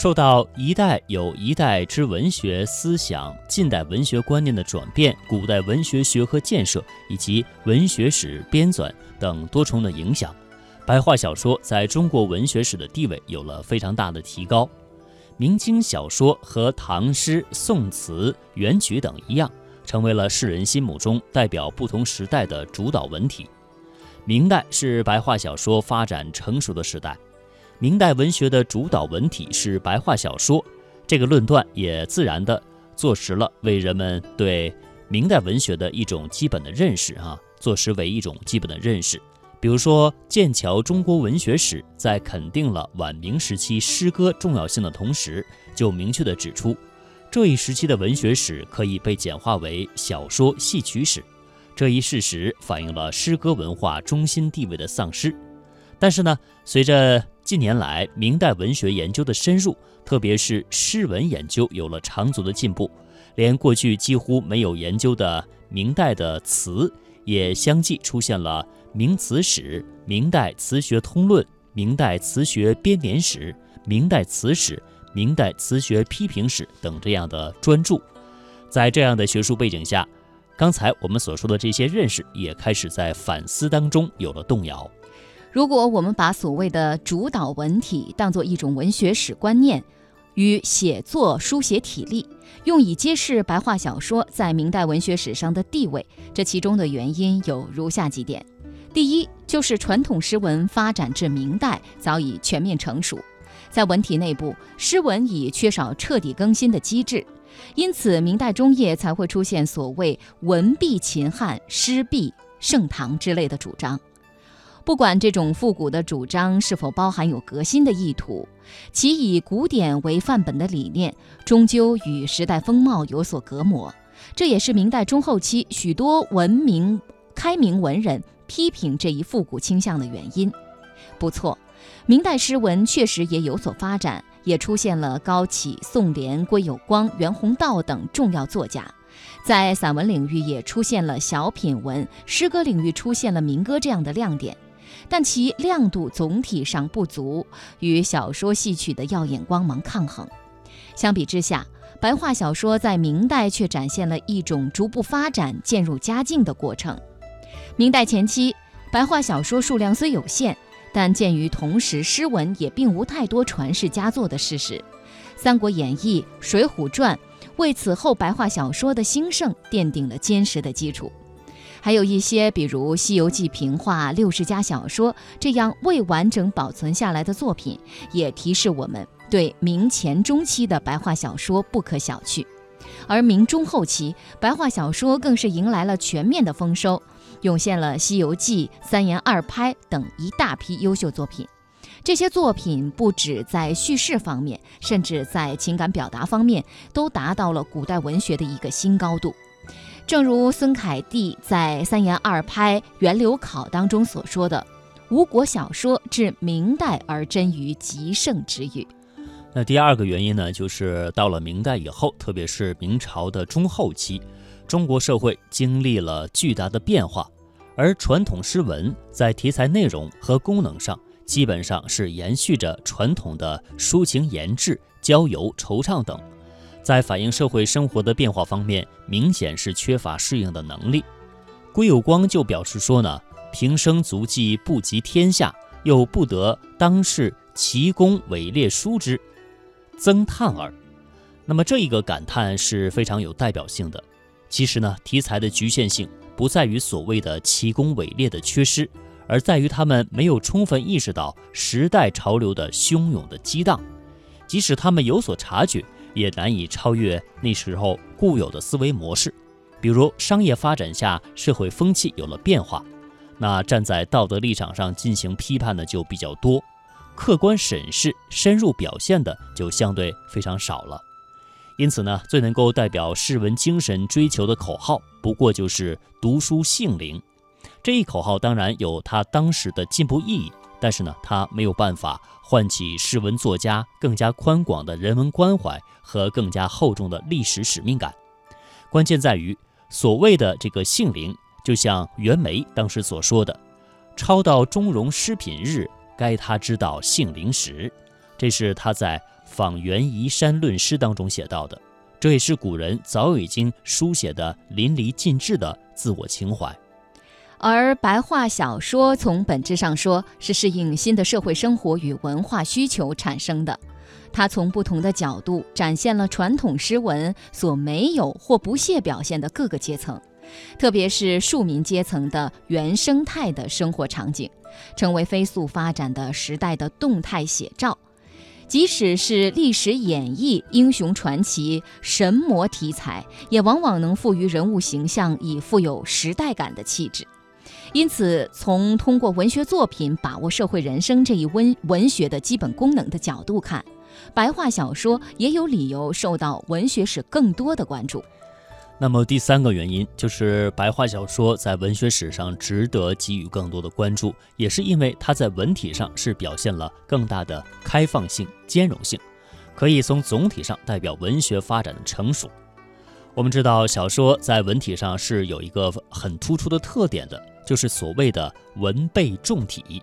受到一代有一代之文学思想、近代文学观念的转变、古代文学学科建设以及文学史编纂等多重的影响，白话小说在中国文学史的地位有了非常大的提高。明清小说和唐诗、宋词、元曲等一样，成为了世人心目中代表不同时代的主导文体。明代是白话小说发展成熟的时代。明代文学的主导文体是白话小说，这个论断也自然地坐实了为人们对明代文学的一种基本的认识啊，坐实为一种基本的认识。比如说，《剑桥中国文学史》在肯定了晚明时期诗歌重要性的同时，就明确地指出，这一时期的文学史可以被简化为小说戏曲史。这一事实反映了诗歌文化中心地位的丧失。但是呢，随着近年来，明代文学研究的深入，特别是诗文研究有了长足的进步，连过去几乎没有研究的明代的词，也相继出现了《明词史》《明代词学通论》《明代词学编年史》《明代词史》《明代词学批评史》等这样的专著。在这样的学术背景下，刚才我们所说的这些认识，也开始在反思当中有了动摇。如果我们把所谓的主导文体当作一种文学史观念与写作书写体例，用以揭示白话小说在明代文学史上的地位，这其中的原因有如下几点：第一，就是传统诗文发展至明代早已全面成熟，在文体内部，诗文已缺少彻底更新的机制，因此明代中叶才会出现所谓“文必秦汉，诗必盛唐”之类的主张。不管这种复古的主张是否包含有革新的意图，其以古典为范本的理念终究与时代风貌有所隔膜。这也是明代中后期许多文明开明文人批评这一复古倾向的原因。不错，明代诗文确实也有所发展，也出现了高启、宋濂、归有光、袁宏道等重要作家。在散文领域也出现了小品文，诗歌领域出现了民歌这样的亮点。但其亮度总体上不足，与小说戏曲的耀眼光芒抗衡。相比之下，白话小说在明代却展现了一种逐步发展、渐入佳境的过程。明代前期，白话小说数量虽有限，但鉴于同时诗文也并无太多传世佳作的事实，《三国演义》《水浒传》为此后白话小说的兴盛奠定了坚实的基础。还有一些，比如《西游记》平话、六十家小说这样未完整保存下来的作品，也提示我们对明前中期的白话小说不可小觑。而明中后期，白话小说更是迎来了全面的丰收，涌现了《西游记》《三言二拍》等一大批优秀作品。这些作品不止在叙事方面，甚至在情感表达方面，都达到了古代文学的一个新高度。正如孙凯蒂在《三言二拍·源流考》当中所说的：“吴国小说至明代而臻于极盛之域。”那第二个原因呢，就是到了明代以后，特别是明朝的中后期，中国社会经历了巨大的变化，而传统诗文在题材内容和功能上，基本上是延续着传统的抒情言志、郊游惆怅等。在反映社会生活的变化方面，明显是缺乏适应的能力。归有光就表示说呢：“平生足迹不及天下，又不得当世奇功伟烈书之，增叹耳。”那么这一个感叹是非常有代表性的。其实呢，题材的局限性不在于所谓的奇功伟烈的缺失，而在于他们没有充分意识到时代潮流的汹涌的激荡，即使他们有所察觉。也难以超越那时候固有的思维模式，比如商业发展下社会风气有了变化，那站在道德立场上进行批判的就比较多，客观审视、深入表现的就相对非常少了。因此呢，最能够代表诗文精神追求的口号，不过就是“读书性灵”这一口号。当然有它当时的进步意义。但是呢，他没有办法唤起诗文作家更加宽广的人文关怀和更加厚重的历史使命感。关键在于所谓的这个性灵，就像袁枚当时所说的：“抄到中庸诗品日，该他知道性灵时。”这是他在访袁夷山论诗》当中写到的，这也是古人早已经书写的淋漓尽致的自我情怀。而白话小说从本质上说是适应新的社会生活与文化需求产生的，它从不同的角度展现了传统诗文所没有或不屑表现的各个阶层，特别是庶民阶层的原生态的生活场景，成为飞速发展的时代的动态写照。即使是历史演绎、英雄传奇、神魔题材，也往往能赋予人物形象以富有时代感的气质。因此，从通过文学作品把握社会人生这一文文学的基本功能的角度看，白话小说也有理由受到文学史更多的关注。那么第三个原因就是白话小说在文学史上值得给予更多的关注，也是因为它在文体上是表现了更大的开放性、兼容性，可以从总体上代表文学发展的成熟。我们知道，小说在文体上是有一个很突出的特点的。就是所谓的文备重体，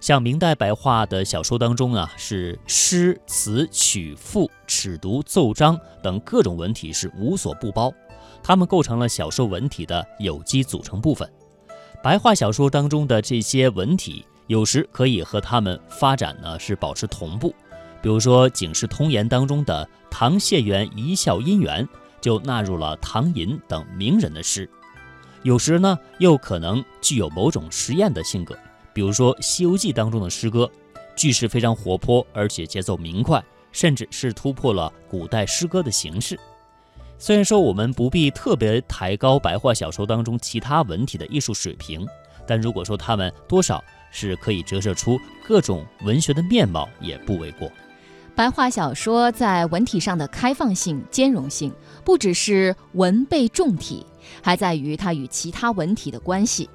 像明代白话的小说当中啊，是诗词曲赋、尺牍奏章等各种文体是无所不包，它们构成了小说文体的有机组成部分。白话小说当中的这些文体，有时可以和它们发展呢是保持同步，比如说《警世通言》当中的唐谢元一笑姻缘，就纳入了唐寅等名人的诗。有时呢，又可能具有某种实验的性格，比如说《西游记》当中的诗歌，句式非常活泼，而且节奏明快，甚至是突破了古代诗歌的形式。虽然说我们不必特别抬高白话小说当中其他文体的艺术水平，但如果说他们多少是可以折射出各种文学的面貌，也不为过。白话小说在文体上的开放性、兼容性，不只是文被重体。还在于它与其他文体的关系。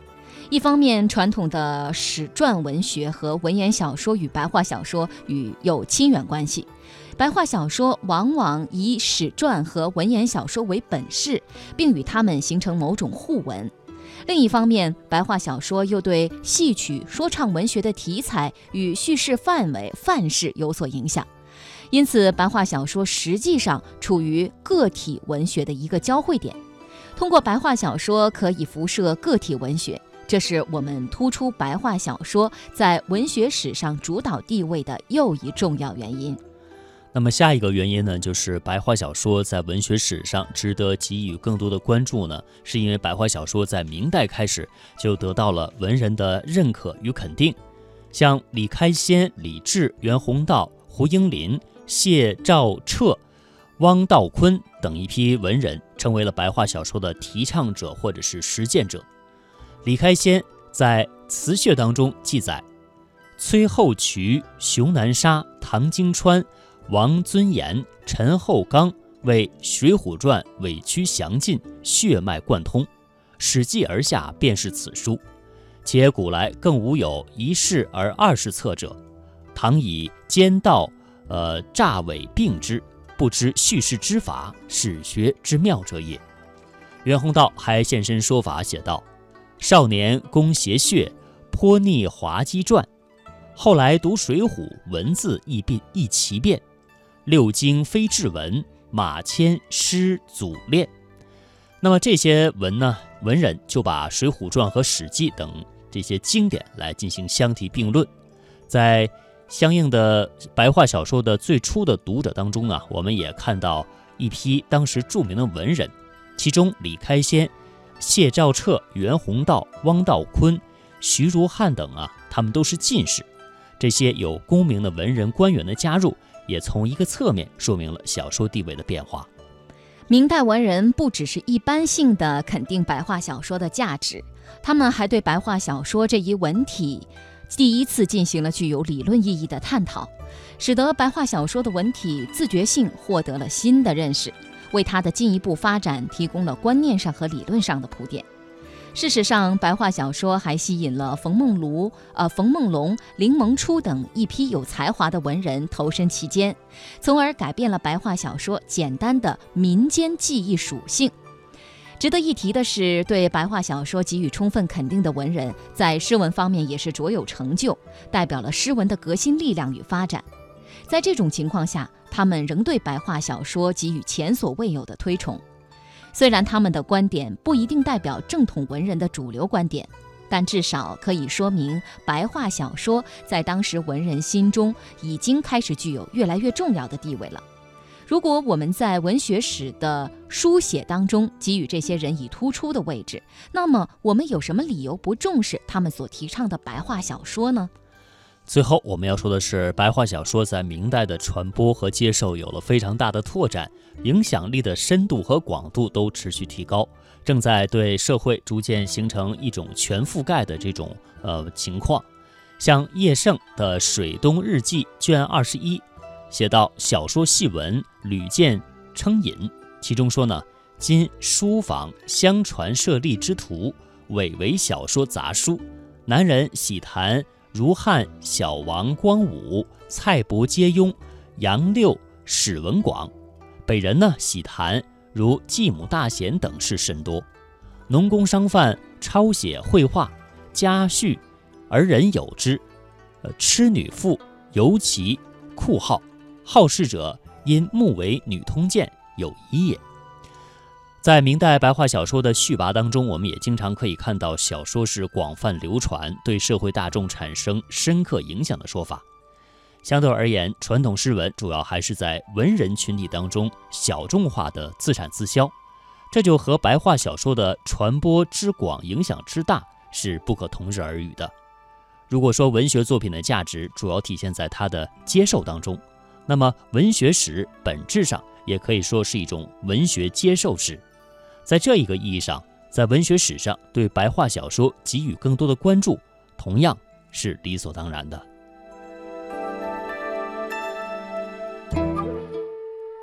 一方面，传统的史传文学和文言小说与白话小说与有亲缘关系，白话小说往往以史传和文言小说为本事，并与它们形成某种互文。另一方面，白话小说又对戏曲、说唱文学的题材与叙事范围范式有所影响，因此，白话小说实际上处于个体文学的一个交汇点。通过白话小说可以辐射个体文学，这是我们突出白话小说在文学史上主导地位的又一重要原因。那么下一个原因呢，就是白话小说在文学史上值得给予更多的关注呢，是因为白话小说在明代开始就得到了文人的认可与肯定，像李开先、李治、袁宏道、胡应麟、谢兆彻。汪道坤等一批文人成为了白话小说的提倡者或者是实践者。李开先在词序当中记载：崔后渠、熊南沙、唐经川、王尊言、陈厚刚为《水浒传》委曲详尽，血脉贯通，史记而下便是此书。且古来更无有一世而二世策者，唐以兼道，呃诈伪并之。不知叙事之法，史学之妙者也。袁宏道还现身说法，写道：“少年攻邪穴，颇逆滑稽传。后来读《水浒》，文字亦变亦奇变。六经非志文，马迁师祖练。那么这些文呢？文人就把《水浒传》和《史记》等这些经典来进行相提并论，在。”相应的白话小说的最初的读者当中啊，我们也看到一批当时著名的文人，其中李开先、谢兆彻、袁宏道、汪道坤、徐如汉等啊，他们都是进士。这些有功名的文人官员的加入，也从一个侧面说明了小说地位的变化。明代文人不只是一般性的肯定白话小说的价值，他们还对白话小说这一文体。第一次进行了具有理论意义的探讨，使得白话小说的文体自觉性获得了新的认识，为它的进一步发展提供了观念上和理论上的铺垫。事实上，白话小说还吸引了冯梦庐、呃冯梦龙、林萌初等一批有才华的文人投身其间，从而改变了白话小说简单的民间记忆属性。值得一提的是，对白话小说给予充分肯定的文人，在诗文方面也是卓有成就，代表了诗文的革新力量与发展。在这种情况下，他们仍对白话小说给予前所未有的推崇。虽然他们的观点不一定代表正统文人的主流观点，但至少可以说明白话小说在当时文人心中已经开始具有越来越重要的地位了。如果我们在文学史的书写当中给予这些人以突出的位置，那么我们有什么理由不重视他们所提倡的白话小说呢？最后我们要说的是，白话小说在明代的传播和接受有了非常大的拓展，影响力的深度和广度都持续提高，正在对社会逐渐形成一种全覆盖的这种呃情况。像叶盛的《水东日记》卷二十一，写到小说戏文屡见称引，其中说呢，今书房相传设立之徒，伪为小说杂书，男人喜谈。如汉小王光武、蔡伯皆庸、杨六、史文广，北人呢喜谈如继母大贤等事甚多。农工商贩抄写绘画家序，而人有之。呃，痴女妇尤其酷好，好事者因目为女通鉴有疑也。在明代白话小说的序跋当中，我们也经常可以看到小说是广泛流传，对社会大众产生深刻影响的说法。相对而言，传统诗文主要还是在文人群体当中小众化的自产自销，这就和白话小说的传播之广、影响之大是不可同日而语的。如果说文学作品的价值主要体现在它的接受当中，那么文学史本质上也可以说是一种文学接受史。在这一个意义上，在文学史上对白话小说给予更多的关注，同样是理所当然的。